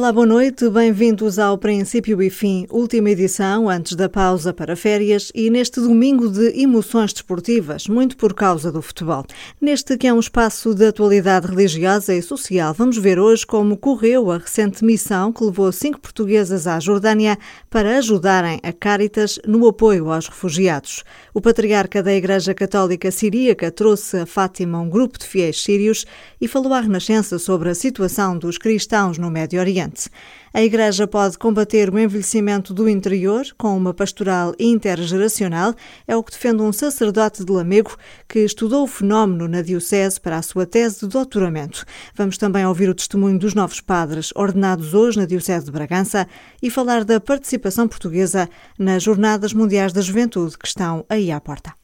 Olá, boa noite, bem-vindos ao Princípio e Fim, última edição antes da pausa para férias e neste domingo de emoções desportivas, muito por causa do futebol. Neste que é um espaço de atualidade religiosa e social, vamos ver hoje como correu a recente missão que levou cinco portuguesas à Jordânia para ajudarem a Caritas no apoio aos refugiados. O patriarca da Igreja Católica Siríaca trouxe a Fátima um grupo de fiéis sírios e falou à Renascença sobre a situação dos cristãos no Médio Oriente. A Igreja pode combater o envelhecimento do interior com uma pastoral intergeracional, é o que defende um sacerdote de Lamego que estudou o fenómeno na Diocese para a sua tese de doutoramento. Vamos também ouvir o testemunho dos novos padres ordenados hoje na Diocese de Bragança e falar da participação portuguesa nas Jornadas Mundiais da Juventude que estão aí à porta.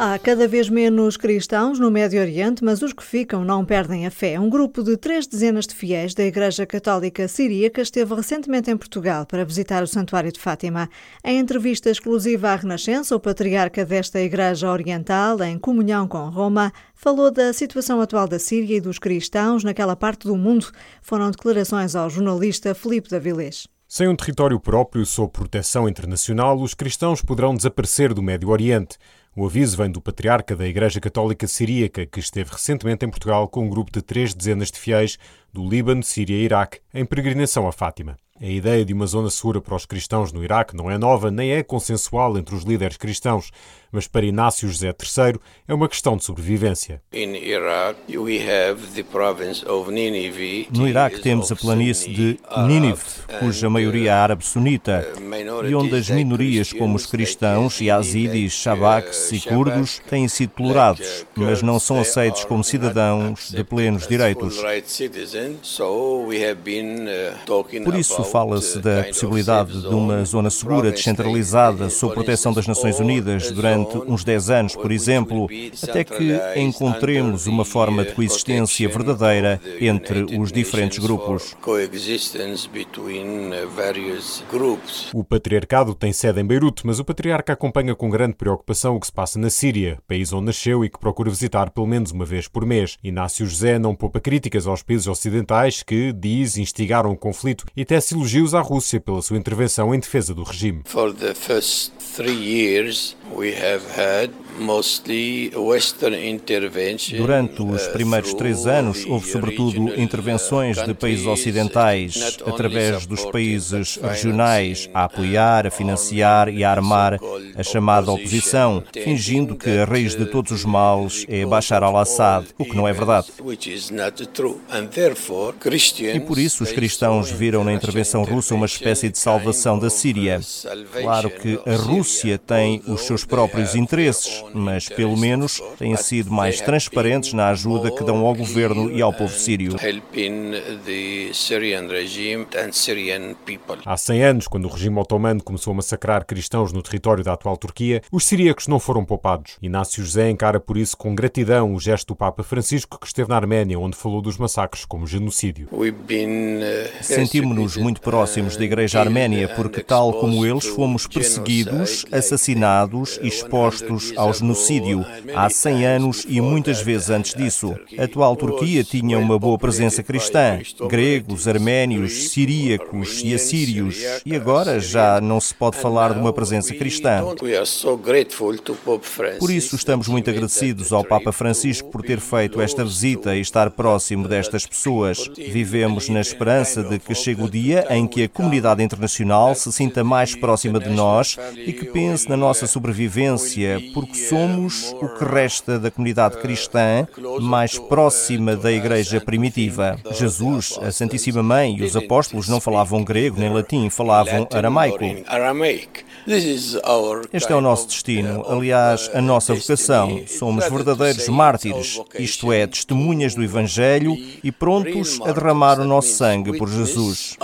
Há cada vez menos cristãos no Médio Oriente, mas os que ficam não perdem a fé. Um grupo de três dezenas de fiéis da Igreja Católica Siríaca esteve recentemente em Portugal para visitar o Santuário de Fátima. Em entrevista exclusiva à Renascença, o patriarca desta Igreja Oriental, em comunhão com Roma, falou da situação atual da Síria e dos cristãos naquela parte do mundo. Foram declarações ao jornalista Filipe Davilés. Sem um território próprio sob proteção internacional, os cristãos poderão desaparecer do Médio Oriente. O aviso vem do patriarca da Igreja Católica Siríaca, que esteve recentemente em Portugal com um grupo de três dezenas de fiéis do Líbano, Síria e Iraque, em peregrinação a Fátima. A ideia de uma zona segura para os cristãos no Iraque não é nova nem é consensual entre os líderes cristãos, mas para Inácio José III é uma questão de sobrevivência. No Iraque temos a planície de Nínive, cuja maioria é árabe sunita, e onde as minorias como os cristãos, yazidis, shabaks e curdos têm sido tolerados, mas não são aceitos como cidadãos de plenos direitos. Por isso fala-se da possibilidade de uma zona segura, descentralizada, sob proteção das Nações Unidas durante uns 10 anos, por exemplo, até que encontremos uma forma de coexistência verdadeira entre os diferentes grupos. O patriarcado tem sede em Beirute, mas o patriarca acompanha com grande preocupação o que se passa na Síria, país onde nasceu e que procura visitar pelo menos uma vez por mês. Inácio José não poupa críticas aos países ocidentais que, diz, instigaram o conflito e tece elogios à Rússia pela sua intervenção em defesa do regime. For the first three years Durante os uh, primeiros três anos, houve sobretudo uh, intervenções de países ocidentais, através dos países regionais, a apoiar, a financiar e a armar a chamada oposição, fingindo que a raiz de todos os males é Bashar al-Assad, o que não é verdade. E por isso os cristãos viram na intervenção russa uma espécie de salvação da Síria. Claro que a Rússia tem os seus próprios interesses, mas pelo menos têm sido mais transparentes na ajuda que dão ao governo e ao povo sírio. Há 100 anos, quando o regime otomano começou a massacrar cristãos no território da atual Turquia, os siríacos não foram poupados. Inácio José encara por isso com gratidão o gesto do Papa Francisco que esteve na Arménia, onde falou dos massacres como genocídio. Sentimos-nos muito próximos da Igreja Arménia porque, tal como eles, fomos perseguidos, assassinados expostos ao genocídio há 100 anos e muitas vezes antes disso. A atual Turquia tinha uma boa presença cristã, gregos, arménios, siríacos e assírios, e agora já não se pode falar de uma presença cristã. Por isso estamos muito agradecidos ao Papa Francisco por ter feito esta visita e estar próximo destas pessoas. Vivemos na esperança de que chegue o dia em que a comunidade internacional se sinta mais próxima de nós e que pense na nossa sobrevivência, porque somos o que resta da comunidade cristã mais próxima da igreja primitiva. Jesus, a Santíssima Mãe e os apóstolos não falavam grego nem latim, falavam aramaico. Este é o nosso destino, aliás, a nossa vocação. Somos verdadeiros mártires, isto é, testemunhas do Evangelho e prontos a derramar o nosso sangue por Jesus.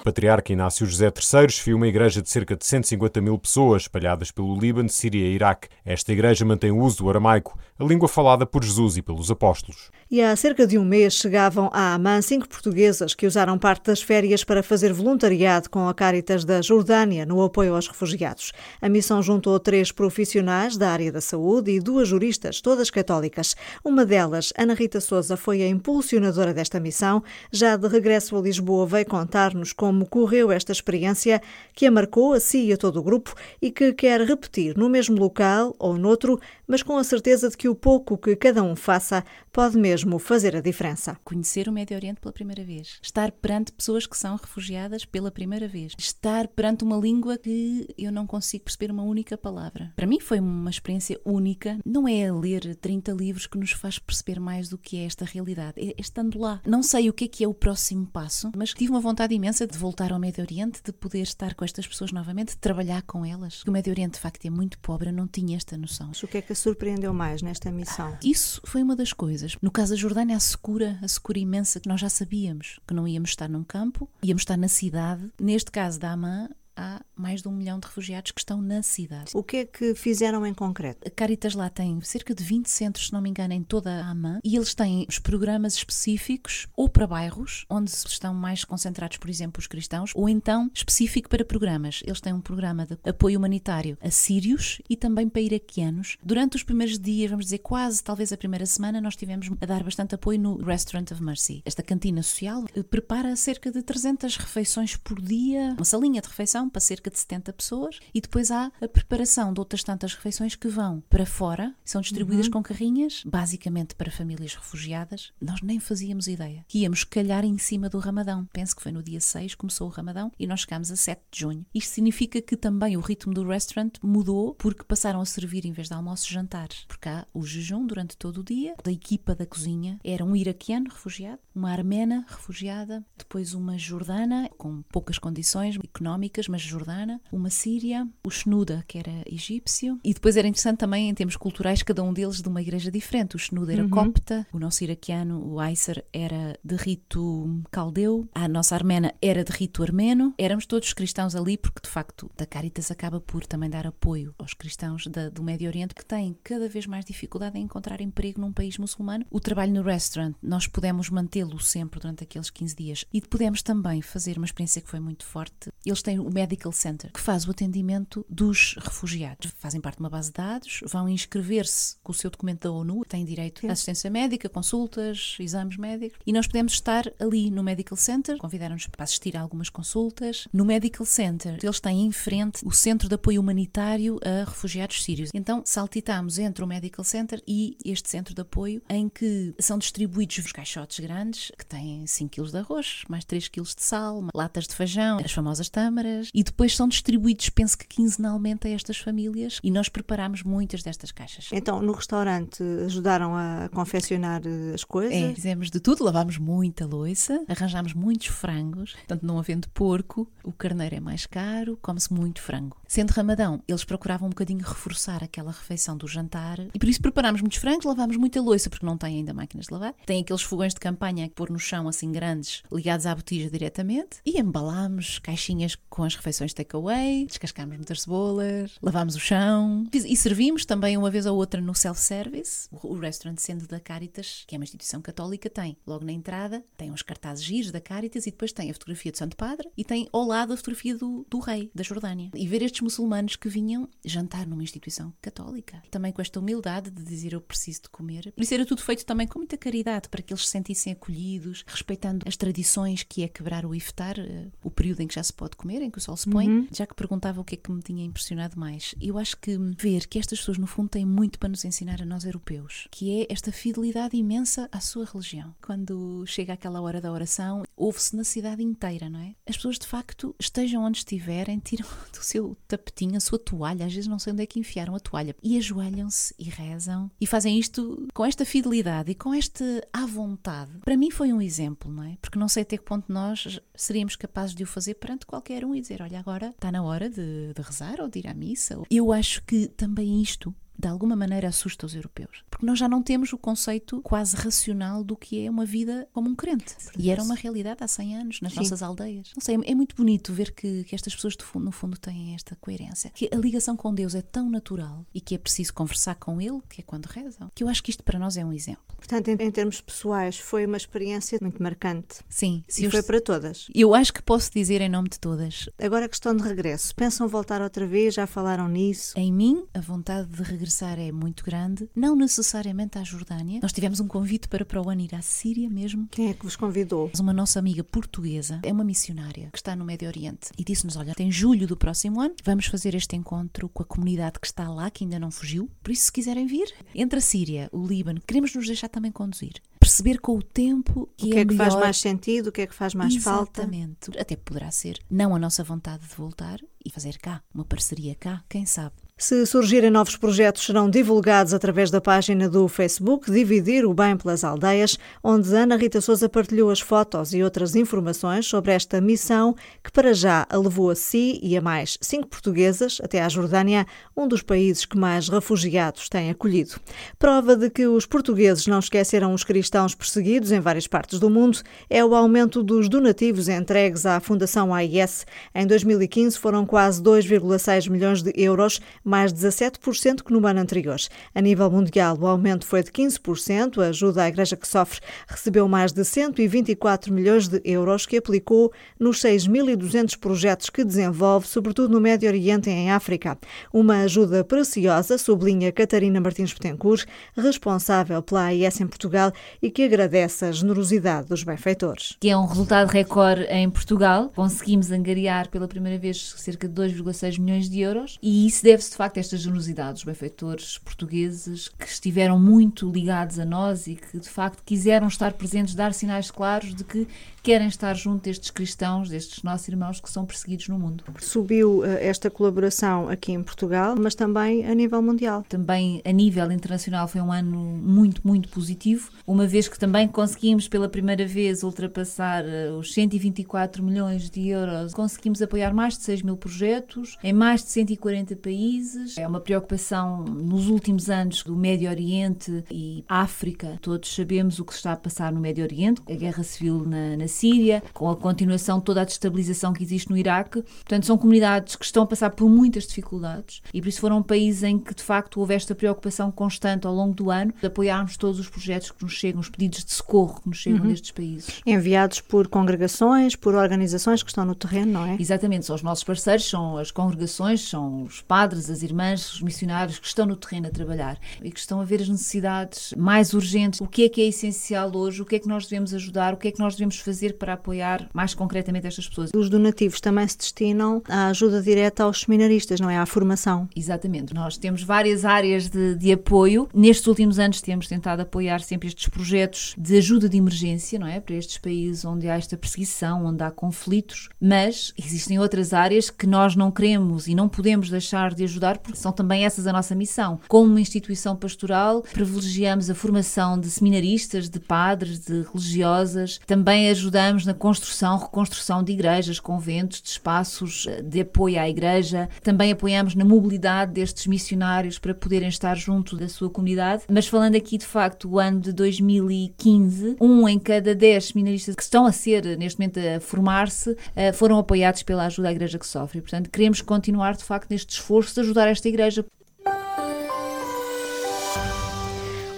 O patriarca Inácio José III esfiou uma igreja de cerca de 150 mil pessoas espalhadas pelo Líbano, Síria e Iraque. Esta igreja mantém o uso do aramaico, a língua falada por Jesus e pelos apóstolos. E há cerca de um mês chegavam a Amã cinco portuguesas que usaram parte das férias para fazer voluntariado com a Caritas Da Jordânia no apoio aos refugiados. A missão juntou três profissionais da área da saúde e duas juristas, todas católicas. Uma delas, Ana Rita Souza, foi a impulsionadora desta missão. Já de regresso a Lisboa, veio contar-nos como correu esta experiência que a marcou a si e a todo o grupo e que quer repetir no mesmo local ou noutro, mas com a certeza de que o pouco que cada um faça pode mesmo fazer a diferença. Conhecer o Médio Oriente pela primeira vez, estar perante pessoas que são refugiadas pela primeira vez, estar perante uma língua que eu não consigo perceber uma única palavra. Para mim foi uma experiência única. Não é ler 30 livros que nos faz perceber mais do que é esta realidade, é estando lá. Não sei o que é que é o próximo passo, mas tive uma vontade imensa de voltar ao Médio Oriente, de poder estar com estas pessoas novamente, de trabalhar com elas. O Médio Oriente, de facto, é muito pobre, eu não tinha esta noção. O que é que a surpreendeu mais nesta missão? Isso foi uma das coisas. No caso da Jordânia, a secura, a secura imensa que nós já sabíamos que não íamos estar num campo, íamos estar na cidade. Neste caso da Amã, há mais de um milhão de refugiados que estão na cidade. O que é que fizeram em concreto? A Caritas lá tem cerca de 20 centros, se não me engano, em toda a AMA, e eles têm os programas específicos ou para bairros, onde estão mais concentrados, por exemplo, os cristãos, ou então específico para programas. Eles têm um programa de apoio humanitário a sírios e também para iraquianos. Durante os primeiros dias, vamos dizer quase, talvez a primeira semana, nós tivemos a dar bastante apoio no Restaurant of Mercy. Esta cantina social prepara cerca de 300 refeições por dia, uma salinha de refeição para cerca de 70 pessoas e depois há a preparação de outras tantas refeições que vão para fora, são distribuídas uhum. com carrinhas, basicamente para famílias refugiadas. Nós nem fazíamos ideia que íamos calhar em cima do Ramadão. Penso que foi no dia 6 começou o Ramadão e nós chegámos a 7 de junho. Isto significa que também o ritmo do restaurant mudou porque passaram a servir em vez de almoços jantares. Porque há o jejum durante todo o dia. Da equipa da cozinha era um iraquiano refugiado, uma armena refugiada, depois uma jordana com poucas condições económicas, mas jordana, uma síria, o Shnuda, que era egípcio, e depois era interessante também em termos culturais, cada um deles de uma igreja diferente. O Shnuda era uhum. copta, o nosso iraquiano, o Aysar, era de rito caldeu, a nossa armena era de rito armeno. Éramos todos cristãos ali, porque de facto da Caritas acaba por também dar apoio aos cristãos da, do Médio Oriente que têm cada vez mais dificuldade em encontrar emprego num país muçulmano. O trabalho no restaurant, nós pudemos mantê-lo sempre durante aqueles 15 dias e pudemos também fazer uma experiência que foi muito forte. Eles têm o Medical Center, que faz o atendimento dos refugiados. Fazem parte de uma base de dados, vão inscrever-se com o seu documento da ONU, têm direito Sim. a assistência médica, consultas, exames médicos, e nós podemos estar ali no Medical Center, convidaram-nos para assistir a algumas consultas. No Medical Center, eles têm em frente o Centro de Apoio Humanitário a Refugiados Sírios. Então, saltitamos entre o Medical Center e este centro de apoio, em que são distribuídos os caixotes grandes, que têm 5 kg de arroz, mais 3 kg de sal, latas de feijão, as famosas tâmaras, e depois são distribuídos, penso que quinzenalmente a estas famílias e nós preparamos muitas destas caixas. Então, no restaurante ajudaram a confeccionar eh, as coisas? É, fizemos de tudo, lavámos muita louça, arranjámos muitos frangos, portanto, não havendo porco, o carneiro é mais caro, come-se muito frango. Sendo Ramadão, eles procuravam um bocadinho reforçar aquela refeição do jantar e por isso preparámos muitos frangos, lavámos muita louça porque não tem ainda máquinas de lavar. Tem aqueles fogões de campanha que pôr no chão assim grandes, ligados à botija diretamente e embalámos caixinhas com as refeições takeaway, descascámos muitas cebolas, lavámos o chão e servimos também uma vez ou outra no self-service. O restaurant sendo da Caritas, que é uma instituição católica, tem logo na entrada, tem uns cartazes giros da Caritas e depois tem a fotografia do Santo Padre e tem ao lado a fotografia do, do rei da Jordânia. E ver estes muçulmanos que vinham jantar numa instituição católica. Também com esta humildade de dizer eu preciso de comer. Por isso era tudo feito também com muita caridade, para que eles se sentissem acolhidos, respeitando as tradições que é quebrar o iftar, eh, o período em que já se pode comer, em que o sol se põe. Uhum. Já que perguntava o que é que me tinha impressionado mais, eu acho que ver que estas pessoas, no fundo, têm muito para nos ensinar a nós europeus, que é esta fidelidade imensa à sua religião. Quando chega aquela hora da oração, ouve-se na cidade inteira, não é? As pessoas, de facto, estejam onde estiverem, tiram do seu tapetinho a sua toalha, às vezes não sei onde é que enfiaram a toalha, e ajoelham-se e rezam e fazem isto com esta fidelidade e com esta à vontade. Para mim foi um exemplo, não é? Porque não sei até que ponto nós seríamos capazes de o fazer perante qualquer um e dizer: olha, agora está na hora de, de rezar ou de ir à missa. Eu acho que também isto de alguma maneira assusta os europeus. Porque nós já não temos o conceito quase racional do que é uma vida como um crente. E era uma realidade há 100 anos nas Sim. nossas aldeias. Não sei, é muito bonito ver que, que estas pessoas, no fundo, têm esta coerência. Que a ligação com Deus é tão natural e que é preciso conversar com Ele, que é quando rezam, que eu acho que isto para nós é um exemplo. Portanto, em, em termos pessoais, foi uma experiência muito marcante. Sim. E foi para todas. Eu acho que posso dizer em nome de todas. Agora, a questão de regresso. Pensam voltar outra vez? Já falaram nisso? Em mim, a vontade de regressar é muito grande. Não necessariamente à Jordânia. Nós tivemos um convite para para o ano ir à Síria mesmo. Quem é que vos convidou? Uma nossa amiga portuguesa, é uma missionária que está no Médio Oriente e disse-nos: Olha, em julho do próximo ano vamos fazer este encontro com a comunidade que está lá, que ainda não fugiu. Por isso, se quiserem vir, entre a Síria, o Líbano, queremos nos deixar também conduzir perceber com o tempo que o que é, é que faz mais sentido, o que é que faz mais falta. Exatamente. Até poderá ser não a nossa vontade de voltar e fazer cá, uma parceria cá, quem sabe. Se surgirem novos projetos, serão divulgados através da página do Facebook Dividir o Bem pelas Aldeias, onde Ana Rita Souza partilhou as fotos e outras informações sobre esta missão que para já a levou a si e a mais cinco portuguesas até à Jordânia, um dos países que mais refugiados tem acolhido. Prova de que os portugueses não esqueceram os cristãos perseguidos em várias partes do mundo é o aumento dos donativos entregues à Fundação AIS. Em 2015 foram quase 2,6 milhões de euros mais 17% que no ano anterior. A nível mundial, o aumento foi de 15%. A ajuda à Igreja que sofre recebeu mais de 124 milhões de euros que aplicou nos 6.200 projetos que desenvolve, sobretudo no Médio Oriente e em África. Uma ajuda preciosa, sublinha Catarina Martins Betancourt, responsável pela AIS em Portugal e que agradece a generosidade dos benfeitores. Que é um resultado recorde em Portugal. Conseguimos angariar pela primeira vez cerca de 2,6 milhões de euros e isso deve-se de facto esta generosidade dos benfeitores portugueses que estiveram muito ligados a nós e que de facto quiseram estar presentes, dar sinais claros de que querem estar junto destes cristãos, destes nossos irmãos que são perseguidos no mundo. Subiu uh, esta colaboração aqui em Portugal, mas também a nível mundial. Também a nível internacional foi um ano muito, muito positivo, uma vez que também conseguimos pela primeira vez ultrapassar uh, os 124 milhões de euros, conseguimos apoiar mais de 6 mil projetos em mais de 140 países. É uma preocupação nos últimos anos do Médio Oriente e África. Todos sabemos o que está a passar no Médio Oriente, a guerra civil na, na Síria, com a continuação de toda a destabilização que existe no Iraque. Portanto, são comunidades que estão a passar por muitas dificuldades e por isso foram um país em que, de facto, houve esta preocupação constante ao longo do ano de apoiarmos todos os projetos que nos chegam, os pedidos de socorro que nos chegam uhum. destes países. Enviados por congregações, por organizações que estão no terreno, não é? Exatamente, são os nossos parceiros, são as congregações, são os padres, as irmãs, os missionários que estão no terreno a trabalhar e que estão a ver as necessidades mais urgentes. O que é que é essencial hoje? O que é que nós devemos ajudar? O que é que nós devemos fazer? Fazer para apoiar mais concretamente estas pessoas. Os donativos também se destinam à ajuda direta aos seminaristas, não é? À formação. Exatamente. Nós temos várias áreas de, de apoio. Nestes últimos anos temos tentado apoiar sempre estes projetos de ajuda de emergência, não é? Para estes países onde há esta perseguição, onde há conflitos, mas existem outras áreas que nós não queremos e não podemos deixar de ajudar porque são também essas a nossa missão. Como uma instituição pastoral, privilegiamos a formação de seminaristas, de padres, de religiosas, também ajudamos ajudamos na construção, reconstrução de igrejas, conventos, de espaços eh, de apoio à igreja. Também apoiamos na mobilidade destes missionários para poderem estar junto da sua comunidade. Mas falando aqui de facto o ano de 2015, um em cada dez seminaristas que estão a ser neste momento a formar-se eh, foram apoiados pela ajuda à igreja que sofre. Portanto, queremos continuar de facto neste esforço de ajudar esta igreja.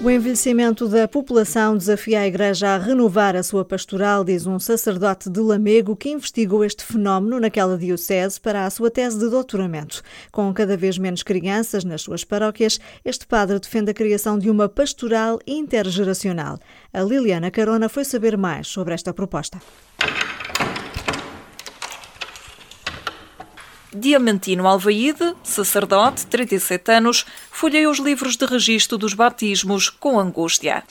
O envelhecimento da população desafia a Igreja a renovar a sua pastoral, diz um sacerdote de Lamego que investigou este fenómeno naquela diocese para a sua tese de doutoramento. Com cada vez menos crianças nas suas paróquias, este padre defende a criação de uma pastoral intergeracional. A Liliana Carona foi saber mais sobre esta proposta. Diamantino Alvaíde, sacerdote, 37 anos, folheia os livros de registro dos batismos com angústia.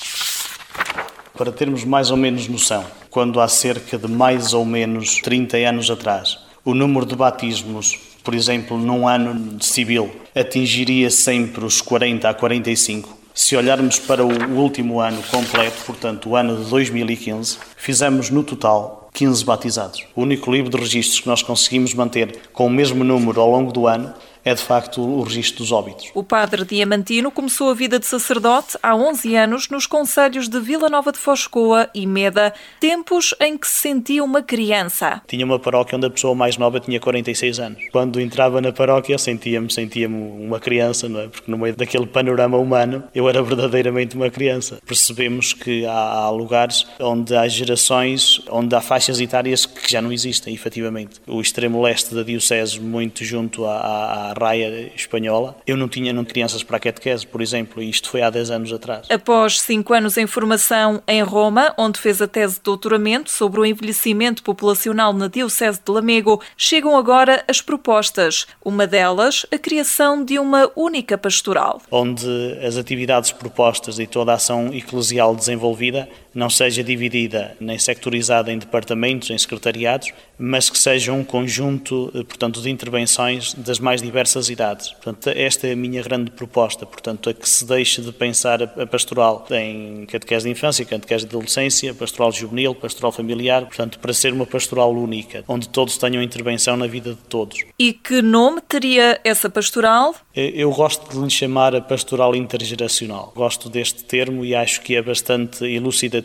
Para termos mais ou menos noção, quando há cerca de mais ou menos 30 anos atrás, o número de batismos, por exemplo, num ano civil, atingiria sempre os 40 a 45, se olharmos para o último ano completo, portanto, o ano de 2015, fizemos no total 15 batizados. O único livro de registros que nós conseguimos manter com o mesmo número ao longo do ano é de facto o registro dos óbitos. O padre Diamantino começou a vida de sacerdote há 11 anos nos conselhos de Vila Nova de Foscoa e Meda, tempos em que se sentia uma criança. Tinha uma paróquia onde a pessoa mais nova tinha 46 anos. Quando entrava na paróquia sentia-me sentia uma criança, não é? Porque no meio daquele panorama humano eu era verdadeiramente uma criança. Percebemos que há, há lugares onde há gerações, onde há faixas etárias que já não existem, efetivamente. O extremo leste da Diocese, muito junto à, à raia espanhola, eu não tinha não, crianças para a catequese, por exemplo, e isto foi há 10 anos atrás. Após cinco anos em formação em Roma, onde fez a tese de doutoramento sobre o envelhecimento populacional na Diocese de Lamego, chegam agora as propostas. Uma delas, a criação de uma única pastoral. Onde as atividades propostas e toda a ação eclesial desenvolvida não seja dividida nem sectorizada em departamentos, em secretariados, mas que seja um conjunto, eh, portanto, de intervenções das mais diversas idades. Portanto, esta é a minha grande proposta, portanto, a que se deixe de pensar a pastoral em catequese de infância, catequese de adolescência, pastoral juvenil, pastoral familiar, portanto, para ser uma pastoral única, onde todos tenham intervenção na vida de todos. E que nome teria essa pastoral? Eh, eu gosto de lhe chamar a pastoral intergeracional. Gosto deste termo e acho que é bastante elucidativo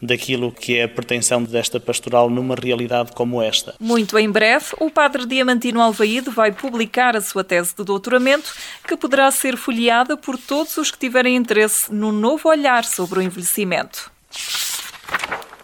daquilo que é a pretensão desta pastoral numa realidade como esta. Muito em breve, o padre Diamantino Alvaíde vai publicar a sua tese de doutoramento, que poderá ser folheada por todos os que tiverem interesse no novo olhar sobre o envelhecimento.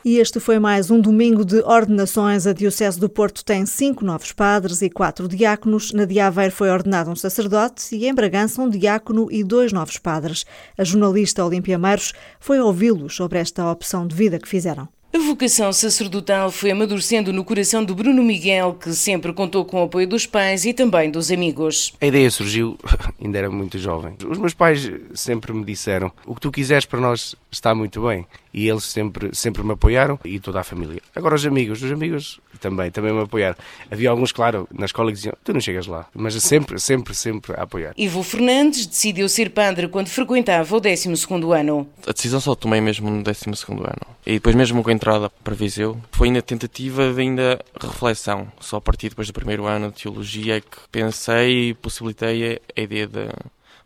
E este foi mais um domingo de ordenações. A Diocese do Porto tem cinco novos padres e quatro diáconos. Na de Aveiro foi ordenado um sacerdote e em Bragança um diácono e dois novos padres. A jornalista Olímpia Meiros foi ouvi-los sobre esta opção de vida que fizeram. A vocação sacerdotal foi amadurecendo no coração de Bruno Miguel, que sempre contou com o apoio dos pais e também dos amigos. A ideia surgiu, ainda era muito jovem. Os meus pais sempre me disseram: o que tu quiseres para nós está muito bem. E eles sempre, sempre me apoiaram e toda a família. Agora, os amigos, os amigos também, também me apoiaram. Havia alguns, claro, na escola que diziam: tu não chegas lá. Mas sempre, sempre, sempre a apoiar. Ivo Fernandes decidiu ser padre quando frequentava o 12 ano. A decisão só tomei mesmo no 12 ano. E depois, mesmo com a entrada para Viseu, foi ainda tentativa de ainda reflexão. Só a partir depois do primeiro ano de teologia é que pensei e possibilitei a ideia de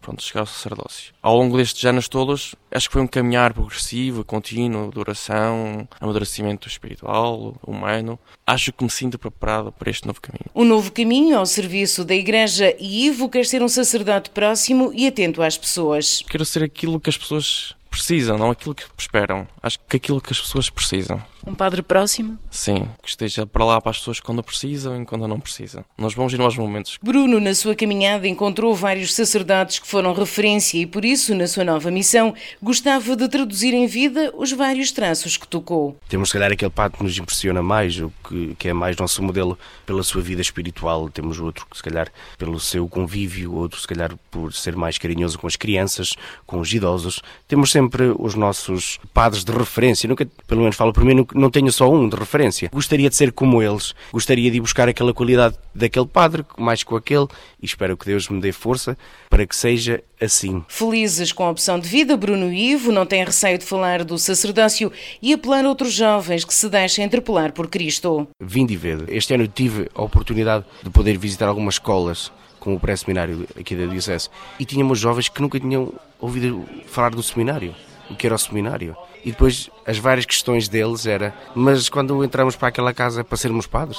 pronto, chegar ao sacerdócio. Ao longo destes anos todos, acho que foi um caminhar progressivo, contínuo, de oração, amadurecimento espiritual, humano. Acho que me sinto preparado para este novo caminho. Um novo caminho ao serviço da Igreja e Ivo quer ser um sacerdote próximo e atento às pessoas. Quero ser aquilo que as pessoas precisam, não aquilo que esperam. Acho que aquilo que as pessoas precisam. Um padre próximo? Sim, que esteja para lá para as pessoas quando precisam e quando não precisam. Nós vamos ir aos momentos. Bruno, na sua caminhada, encontrou vários sacerdotes que foram referência e, por isso, na sua nova missão, gostava de traduzir em vida os vários traços que tocou. Temos, se calhar, aquele padre que nos impressiona mais, o que, que é mais nosso modelo pela sua vida espiritual. Temos outro que, se calhar, pelo seu convívio, outro, se calhar, por ser mais carinhoso com as crianças, com os idosos. Temos sempre os nossos padres de referência. Nunca, pelo menos falo por mim, nunca não tenho só um de referência. Gostaria de ser como eles, gostaria de ir buscar aquela qualidade daquele padre, mais com aquele, e espero que Deus me dê força para que seja assim. Felizes com a opção de vida, Bruno e Ivo não têm receio de falar do sacerdócio e apelar a outros jovens que se deixem interpelar por Cristo. Vim de ver. Este ano tive a oportunidade de poder visitar algumas escolas com o pré-seminário aqui da Diocese e tínhamos jovens que nunca tinham ouvido falar do seminário o que era o seminário. E depois as várias questões deles era, mas quando entramos para aquela casa para sermos padres,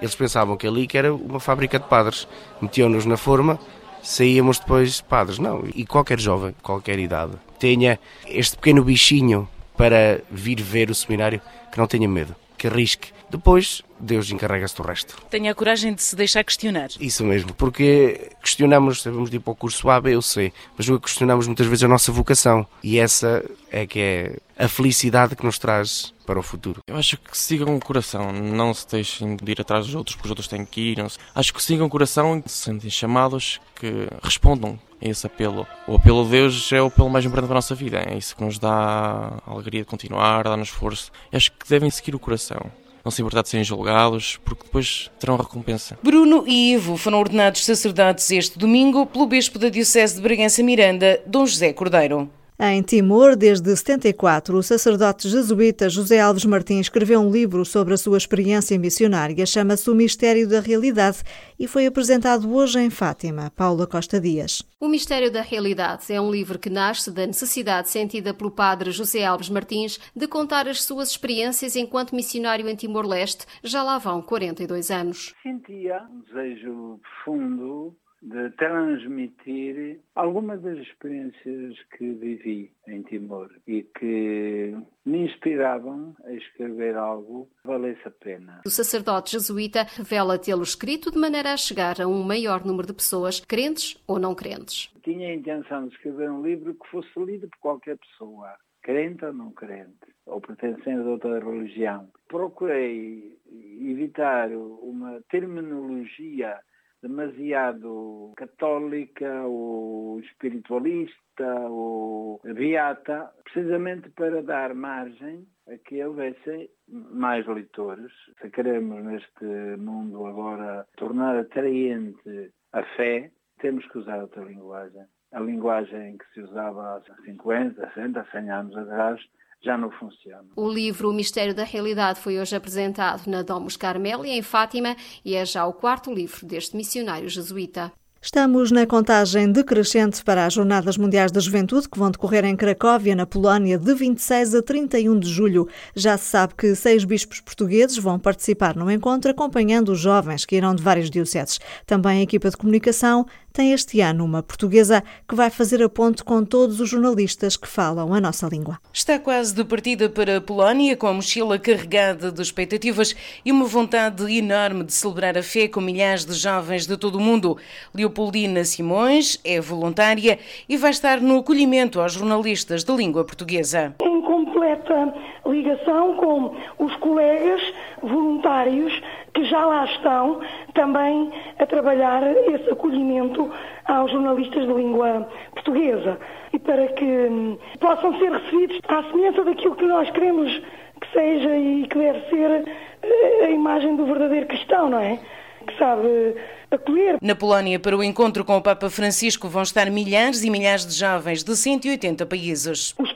eles pensavam que ali que era uma fábrica de padres. Metiam-nos na forma, saíamos depois padres. Não, e qualquer jovem, qualquer idade, tenha este pequeno bichinho para vir ver o seminário, que não tenha medo, que arrisque. Depois, Deus encarrega-se do resto. Tenha a coragem de se deixar questionar. Isso mesmo, porque questionamos, sabemos de ir para o curso A, B ou C, mas questionamos muitas vezes a nossa vocação. E essa é que é a felicidade que nos traz para o futuro. Eu acho que sigam o coração, não se deixem de ir atrás dos outros, porque os outros têm que ir. Acho que sigam o coração e se sentem chamados, que respondam a esse apelo. O apelo de Deus é o apelo mais importante para a nossa vida. É isso que nos dá a alegria de continuar, dá-nos força. E acho que devem seguir o coração não se importar de serem julgados, porque depois terão recompensa. Bruno e Ivo foram ordenados sacerdotes este domingo pelo Bispo da Diocese de Bragança Miranda, Dom José Cordeiro. Em Timor, desde 74, o sacerdote jesuíta José Alves Martins escreveu um livro sobre a sua experiência missionária, chama-se O Mistério da Realidade e foi apresentado hoje em Fátima. Paula Costa Dias. O Mistério da Realidade é um livro que nasce da necessidade sentida pelo padre José Alves Martins de contar as suas experiências enquanto missionário em Timor-Leste. Já lá vão 42 anos. Sentia um desejo profundo de transmitir algumas das experiências que vivi em Timor e que me inspiravam a escrever algo que valesse a pena. O sacerdote jesuíta revela tê-lo escrito de maneira a chegar a um maior número de pessoas, crentes ou não crentes. Tinha a intenção de escrever um livro que fosse lido por qualquer pessoa, crente ou não crente, ou pertencente a outra religião. Procurei evitar uma terminologia demasiado católica ou espiritualista ou beata, precisamente para dar margem a que houvesse mais leitores. Se queremos neste mundo agora tornar atraente a fé, temos que usar outra linguagem. A linguagem que se usava há 50, 60, 100 anos atrás já não funciona. O livro O Mistério da Realidade foi hoje apresentado na Domus Carmeli, em Fátima, e é já o quarto livro deste missionário jesuíta. Estamos na contagem decrescente para as Jornadas Mundiais da Juventude, que vão decorrer em Cracóvia, na Polónia, de 26 a 31 de julho. Já se sabe que seis bispos portugueses vão participar no encontro, acompanhando os jovens que irão de vários dioceses. Também a equipa de comunicação tem este ano uma portuguesa que vai fazer a ponte com todos os jornalistas que falam a nossa língua. Está quase de partida para a Polónia, com a mochila carregada de expectativas e uma vontade enorme de celebrar a fé com milhares de jovens de todo o mundo. Leopoldina Simões é voluntária e vai estar no acolhimento aos jornalistas de língua portuguesa. Em completa ligação com os colegas voluntários que já lá estão também a trabalhar esse acolhimento aos jornalistas de língua portuguesa e para que hum, possam ser recebidos à semelhança daquilo que nós queremos que seja e que deve ser eh, a imagem do verdadeiro cristão, não é? Que sabe acolher. Na Polónia, para o encontro com o Papa Francisco, vão estar milhares e milhares de jovens de 180 países. Os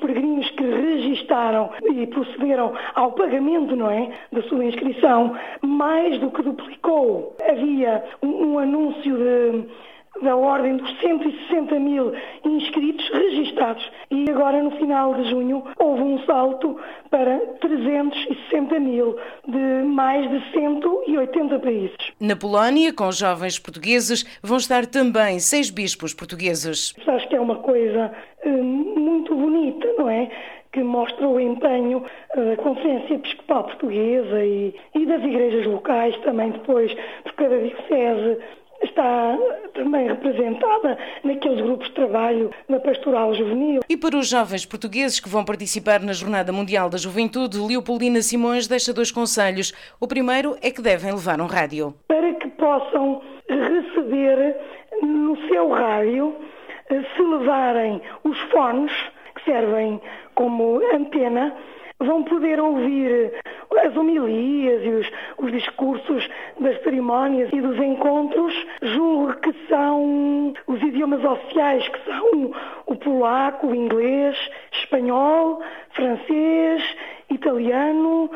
registaram e procederam ao pagamento, não é, da sua inscrição, mais do que duplicou. Havia um, um anúncio de da ordem dos 160 mil inscritos registados e agora no final de junho houve um salto para 360 mil de mais de 180 países. Na Polónia, com jovens portugueses, vão estar também seis bispos portugueses. Acho que é uma coisa uh, muito bonita, não é? Que mostra o empenho eh, da Conferência Episcopal Portuguesa e, e das igrejas locais também depois, por cada diocese está também representada naqueles grupos de trabalho na pastoral juvenil. E para os jovens portugueses que vão participar na Jornada Mundial da Juventude, Leopoldina Simões deixa dois conselhos. O primeiro é que devem levar um rádio. Para que possam receber no seu rádio, se levarem os fones, que servem como antena, vão poder ouvir as homilias e os, os, discursos das cerimónias e dos encontros, julgo que são os idiomas oficiais, que são o polaco, o inglês, espanhol, francês, italiano,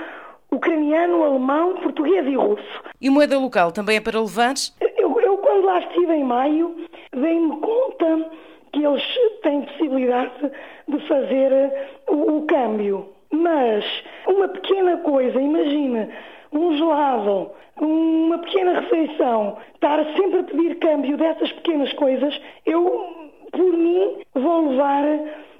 ucraniano, alemão, português e russo. E moeda local também é para levar? Eu, eu quando lá estive em maio, dei-me conta que eles têm possibilidade de fazer o, o câmbio. Mas uma pequena coisa, imagina, um gelado, uma pequena refeição, estar sempre a pedir câmbio dessas pequenas coisas, eu, por mim, vou levar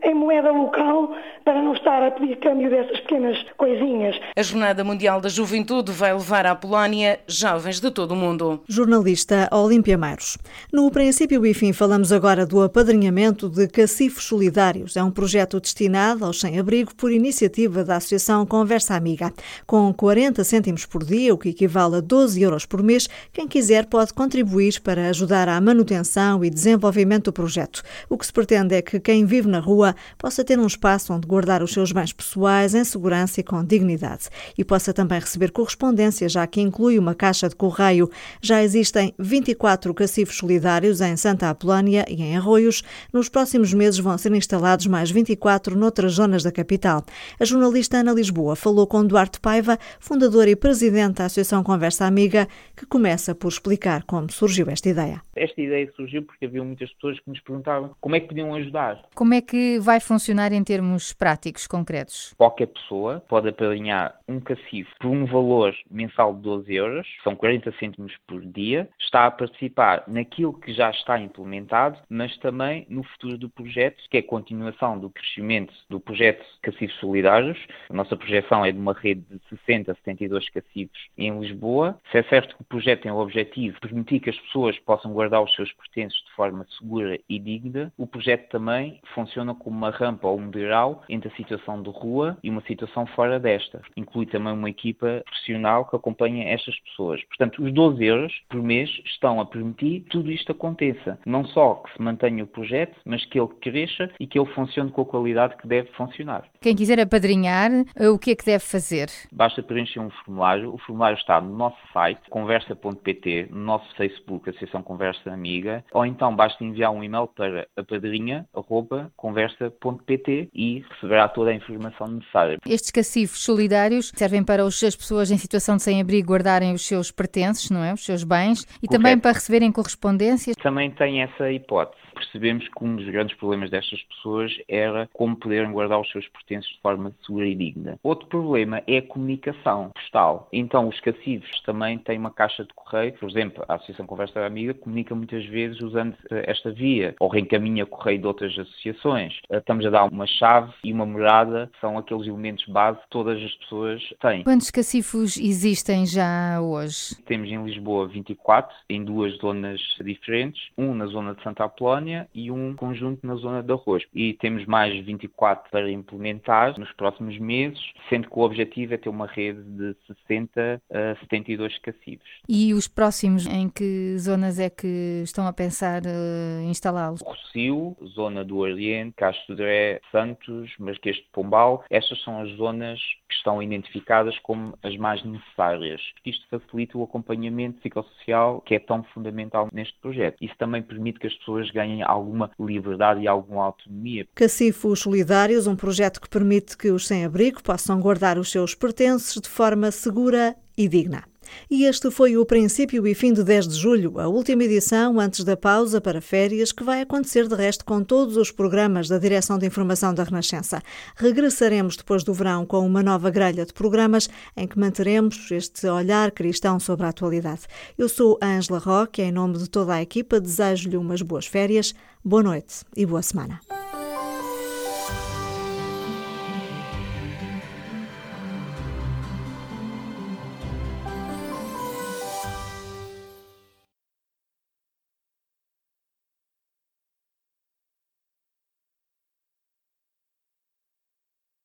em moeda local para não estar a pedir câmbio dessas pequenas coisinhas. A Jornada Mundial da Juventude vai levar à Polónia jovens de todo o mundo. Jornalista Olímpia Meiros. No princípio e fim falamos agora do apadrinhamento de cacifos solidários. É um projeto destinado aos sem-abrigo por iniciativa da Associação Conversa Amiga. Com 40 cêntimos por dia, o que equivale a 12 euros por mês, quem quiser pode contribuir para ajudar à manutenção e desenvolvimento do projeto. O que se pretende é que quem vive na rua Lisboa possa ter um espaço onde guardar os seus bens pessoais em segurança e com dignidade e possa também receber correspondência, já que inclui uma caixa de correio. Já existem 24 cacifos solidários em Santa Apolónia e em Arroios. Nos próximos meses vão ser instalados mais 24 noutras zonas da capital. A jornalista Ana Lisboa falou com Duarte Paiva, fundador e presidente da Associação Conversa Amiga, que começa por explicar como surgiu esta ideia. Esta ideia surgiu porque havia muitas pessoas que nos perguntavam como é que podiam ajudar. Como é que vai funcionar em termos práticos, concretos? Qualquer pessoa pode apadrinhar um cacifo por um valor mensal de 12 euros, são 40 cêntimos por dia, está a participar naquilo que já está implementado, mas também no futuro do projeto, que é a continuação do crescimento do projeto Cacifos Solidários. A nossa projeção é de uma rede de 60 a 72 cacifos em Lisboa. Se é certo que o projeto tem o objetivo de permitir que as pessoas possam guardar os seus pertences de forma segura e digna, o projeto também funciona como uma rampa ou um degrau entre a situação de rua e uma situação fora desta. Inclui também uma equipa profissional que acompanha estas pessoas. Portanto, os 12 euros por mês estão a permitir que tudo isto aconteça. Não só que se mantenha o projeto, mas que ele cresça e que ele funcione com a qualidade que deve funcionar. Quem quiser apadrinhar, o que é que deve fazer? Basta preencher um formulário. O formulário está no nosso site, conversa.pt, no nosso Facebook, Associação Conversa Amiga, ou então basta enviar um e-mail para apadrinha.conversa.pt e receberá toda a informação necessária. Estes cacifos solidários servem para as pessoas em situação de sem-abrigo guardarem os seus pertences, não é? Os seus bens, e Correto. também para receberem correspondências. Também tem essa hipótese percebemos que um dos grandes problemas destas pessoas era como poderem guardar os seus pertences de forma segura e digna. Outro problema é a comunicação postal. Então, os cacifos também têm uma caixa de correio. Por exemplo, a Associação Conversa Amiga comunica muitas vezes usando esta via ou reencaminha correio de outras associações. Estamos a dar uma chave e uma morada, que são aqueles elementos base que todas as pessoas têm. Quantos cacifos existem já hoje? Temos em Lisboa 24, em duas zonas diferentes, um na zona de Santa Apolónia e um conjunto na zona de arroz. E temos mais 24 para implementar nos próximos meses, sendo que o objetivo é ter uma rede de 60 a 72 cacifos. E os próximos, em que zonas é que estão a pensar uh, instalá-los? Rocio, zona do Oriente, Castro Dré, Santos, Marquês de Pombal, estas são as zonas que estão identificadas como as mais necessárias. Isto facilita o acompanhamento psicossocial que é tão fundamental neste projeto. Isso também permite que as pessoas ganhem alguma liberdade e alguma autonomia. Cacifos Solidários, um projeto que permite que os sem-abrigo possam guardar os seus pertences de forma segura e digna. E este foi o princípio e fim de 10 de julho, a última edição antes da pausa para férias, que vai acontecer de resto com todos os programas da Direção de Informação da Renascença. Regressaremos depois do verão com uma nova grelha de programas em que manteremos este olhar cristão sobre a atualidade. Eu sou Ângela Roque, em nome de toda a equipa, desejo-lhe umas boas férias, boa noite e boa semana.